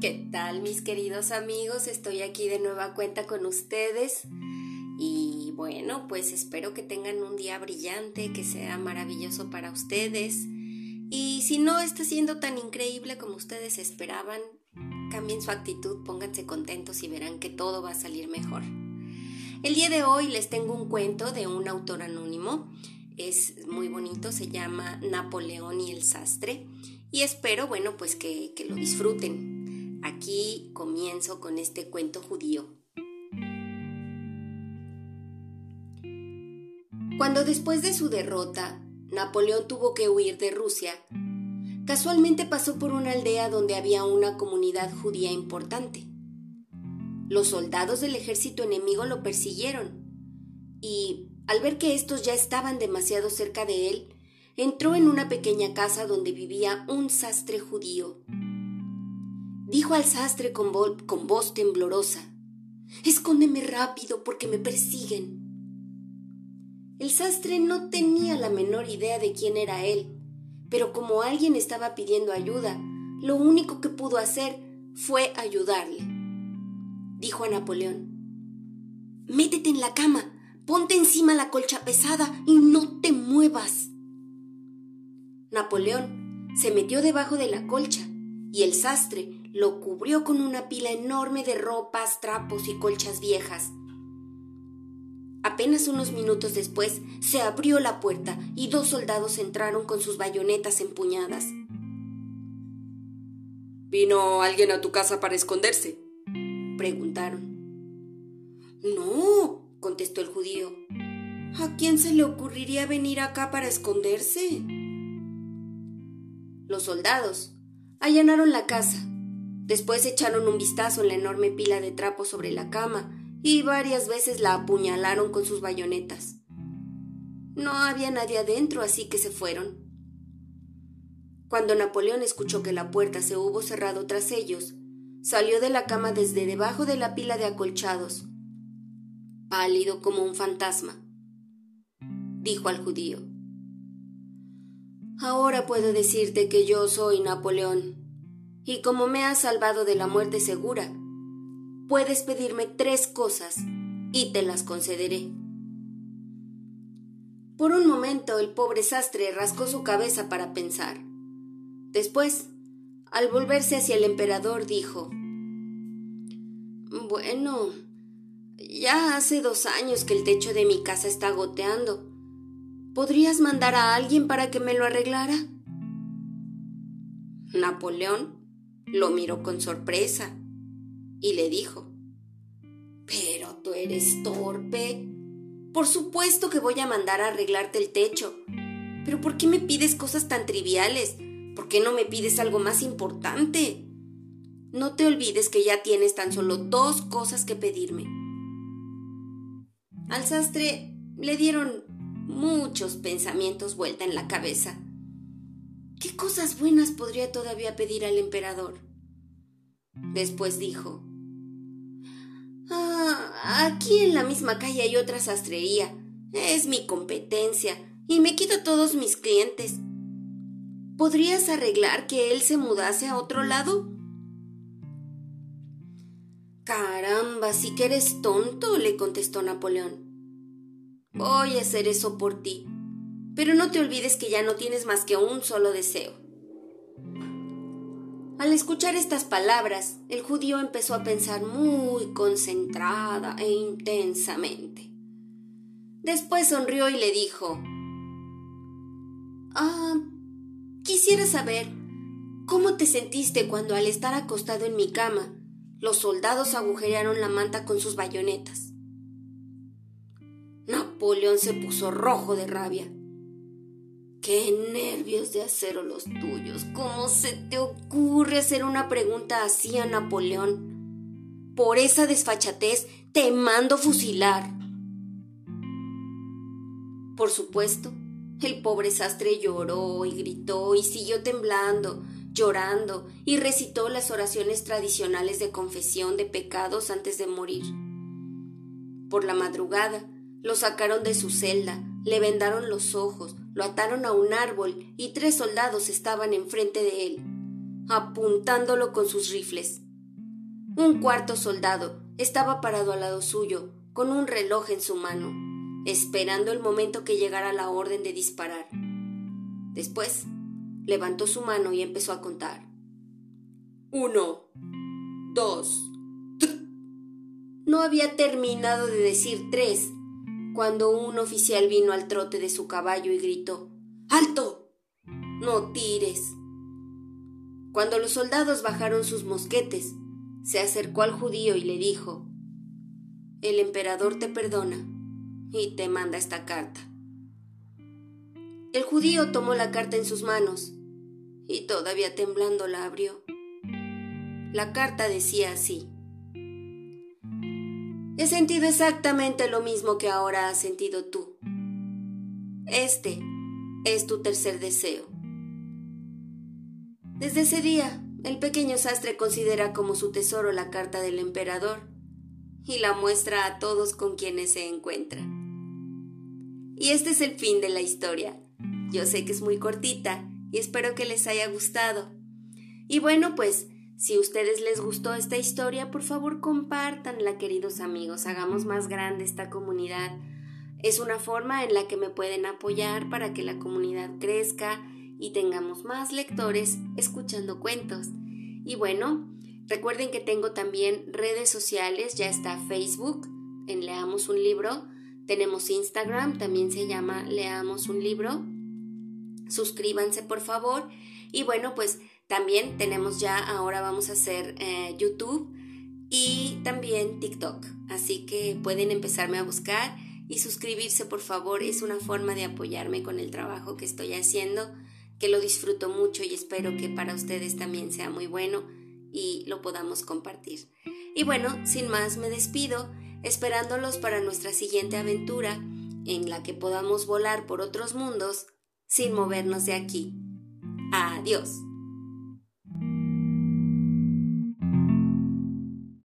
¿Qué tal mis queridos amigos? Estoy aquí de nueva cuenta con ustedes y bueno, pues espero que tengan un día brillante, que sea maravilloso para ustedes y si no está siendo tan increíble como ustedes esperaban, cambien su actitud, pónganse contentos y verán que todo va a salir mejor. El día de hoy les tengo un cuento de un autor anónimo, es muy bonito, se llama Napoleón y el sastre y espero, bueno, pues que, que lo disfruten. Aquí comienzo con este cuento judío. Cuando después de su derrota, Napoleón tuvo que huir de Rusia, casualmente pasó por una aldea donde había una comunidad judía importante. Los soldados del ejército enemigo lo persiguieron y, al ver que estos ya estaban demasiado cerca de él, entró en una pequeña casa donde vivía un sastre judío dijo al sastre con, voz temblorosa. Escóndeme rápido porque me persiguen. El sastre no tenía la menor idea de quién era él, pero como alguien estaba pidiendo ayuda, lo único que pudo hacer fue ayudarle. Dijo a Napoleón, Métete en la cama, ponte encima la colcha pesada y no te muevas. Napoleón se metió debajo de la colcha y el sastre lo cubrió con una pila enorme de ropas, trapos y colchas viejas. Apenas unos minutos después se abrió la puerta y dos soldados entraron con sus bayonetas empuñadas. ¿Vino alguien a tu casa para esconderse? preguntaron. No, contestó el judío. ¿A quién se le ocurriría venir acá para esconderse? Los soldados allanaron la casa Después echaron un vistazo en la enorme pila de trapos sobre la cama y varias veces la apuñalaron con sus bayonetas. No había nadie adentro, así que se fueron. Cuando Napoleón escuchó que la puerta se hubo cerrado tras ellos, salió de la cama desde debajo de la pila de acolchados, pálido como un fantasma. Dijo al judío, Ahora puedo decirte que yo soy Napoleón y como me has salvado de la muerte segura, puedes pedirme tres cosas y te las concederé. Por un momento el pobre sastre rascó su cabeza para pensar. Después, al volverse hacia el emperador, dijo Bueno, ya hace dos años que el techo de mi casa está goteando. ¿Podrías mandar a alguien para que me lo arreglara? Napoleón lo miró con sorpresa y le dijo, Pero tú eres torpe. Por supuesto que voy a mandar a arreglarte el techo. Pero ¿por qué me pides cosas tan triviales? ¿Por qué no me pides algo más importante? No te olvides que ya tienes tan solo dos cosas que pedirme. Al sastre le dieron muchos pensamientos vuelta en la cabeza. ¿Qué cosas buenas podría todavía pedir al emperador? Después dijo, Ah, aquí en la misma calle hay otra sastrería. Es mi competencia y me quito todos mis clientes. ¿Podrías arreglar que él se mudase a otro lado? Caramba, sí que eres tonto, le contestó Napoleón. Voy a hacer eso por ti. Pero no te olvides que ya no tienes más que un solo deseo. Al escuchar estas palabras, el judío empezó a pensar muy concentrada e intensamente. Después sonrió y le dijo Ah, quisiera saber cómo te sentiste cuando al estar acostado en mi cama los soldados agujerearon la manta con sus bayonetas. Napoleón se puso rojo de rabia. Qué nervios de acero los tuyos. ¿Cómo se te ocurre hacer una pregunta así a Napoleón? Por esa desfachatez te mando fusilar. Por supuesto, el pobre sastre lloró y gritó y siguió temblando, llorando y recitó las oraciones tradicionales de confesión de pecados antes de morir. Por la madrugada, lo sacaron de su celda, le vendaron los ojos, lo ataron a un árbol y tres soldados estaban enfrente de él, apuntándolo con sus rifles. Un cuarto soldado estaba parado al lado suyo, con un reloj en su mano, esperando el momento que llegara la orden de disparar. Después, levantó su mano y empezó a contar. Uno, dos. No había terminado de decir tres cuando un oficial vino al trote de su caballo y gritó ¡Alto! No tires. Cuando los soldados bajaron sus mosquetes, se acercó al judío y le dijo El emperador te perdona y te manda esta carta. El judío tomó la carta en sus manos y todavía temblando la abrió. La carta decía así. He sentido exactamente lo mismo que ahora has sentido tú. Este es tu tercer deseo. Desde ese día, el pequeño sastre considera como su tesoro la carta del emperador y la muestra a todos con quienes se encuentra. Y este es el fin de la historia. Yo sé que es muy cortita y espero que les haya gustado. Y bueno, pues si ustedes les gustó esta historia, por favor compártanla, queridos amigos. Hagamos más grande esta comunidad. Es una forma en la que me pueden apoyar para que la comunidad crezca y tengamos más lectores escuchando cuentos. Y bueno, recuerden que tengo también redes sociales, ya está Facebook en Leamos un libro, tenemos Instagram, también se llama Leamos un libro. Suscríbanse por favor. Y bueno, pues también tenemos ya, ahora vamos a hacer eh, YouTube y también TikTok. Así que pueden empezarme a buscar y suscribirse, por favor. Es una forma de apoyarme con el trabajo que estoy haciendo, que lo disfruto mucho y espero que para ustedes también sea muy bueno y lo podamos compartir. Y bueno, sin más, me despido, esperándolos para nuestra siguiente aventura, en la que podamos volar por otros mundos sin movernos de aquí. Adiós.